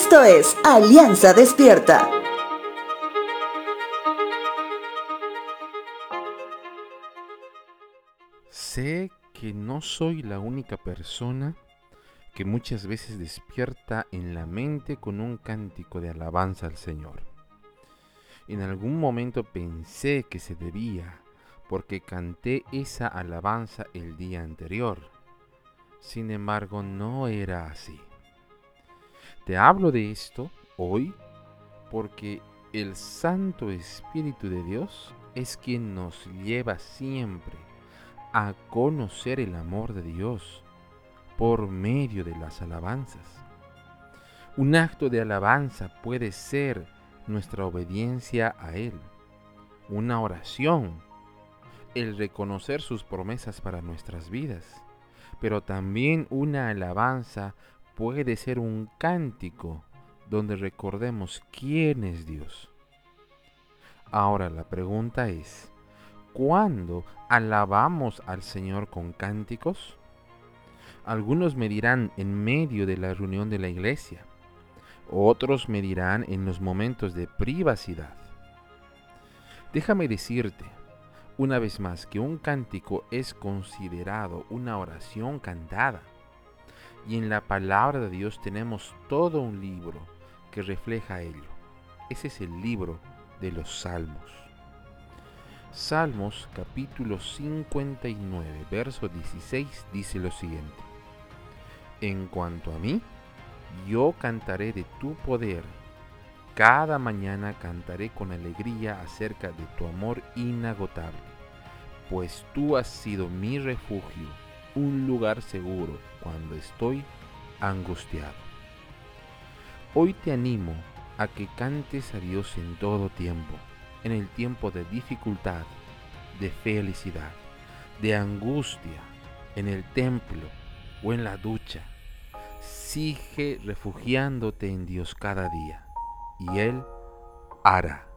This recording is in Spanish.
Esto es Alianza Despierta. Sé que no soy la única persona que muchas veces despierta en la mente con un cántico de alabanza al Señor. En algún momento pensé que se debía porque canté esa alabanza el día anterior. Sin embargo, no era así. Te hablo de esto hoy porque el Santo Espíritu de Dios es quien nos lleva siempre a conocer el amor de Dios por medio de las alabanzas. Un acto de alabanza puede ser nuestra obediencia a Él, una oración, el reconocer sus promesas para nuestras vidas, pero también una alabanza puede ser un cántico donde recordemos quién es Dios. Ahora la pregunta es, ¿cuándo alabamos al Señor con cánticos? Algunos me dirán en medio de la reunión de la iglesia, otros me dirán en los momentos de privacidad. Déjame decirte, una vez más, que un cántico es considerado una oración cantada. Y en la palabra de Dios tenemos todo un libro que refleja ello. Ese es el libro de los Salmos. Salmos capítulo 59, verso 16 dice lo siguiente. En cuanto a mí, yo cantaré de tu poder. Cada mañana cantaré con alegría acerca de tu amor inagotable, pues tú has sido mi refugio, un lugar seguro cuando estoy angustiado. Hoy te animo a que cantes a Dios en todo tiempo, en el tiempo de dificultad, de felicidad, de angustia, en el templo o en la ducha. Sigue refugiándote en Dios cada día y Él hará.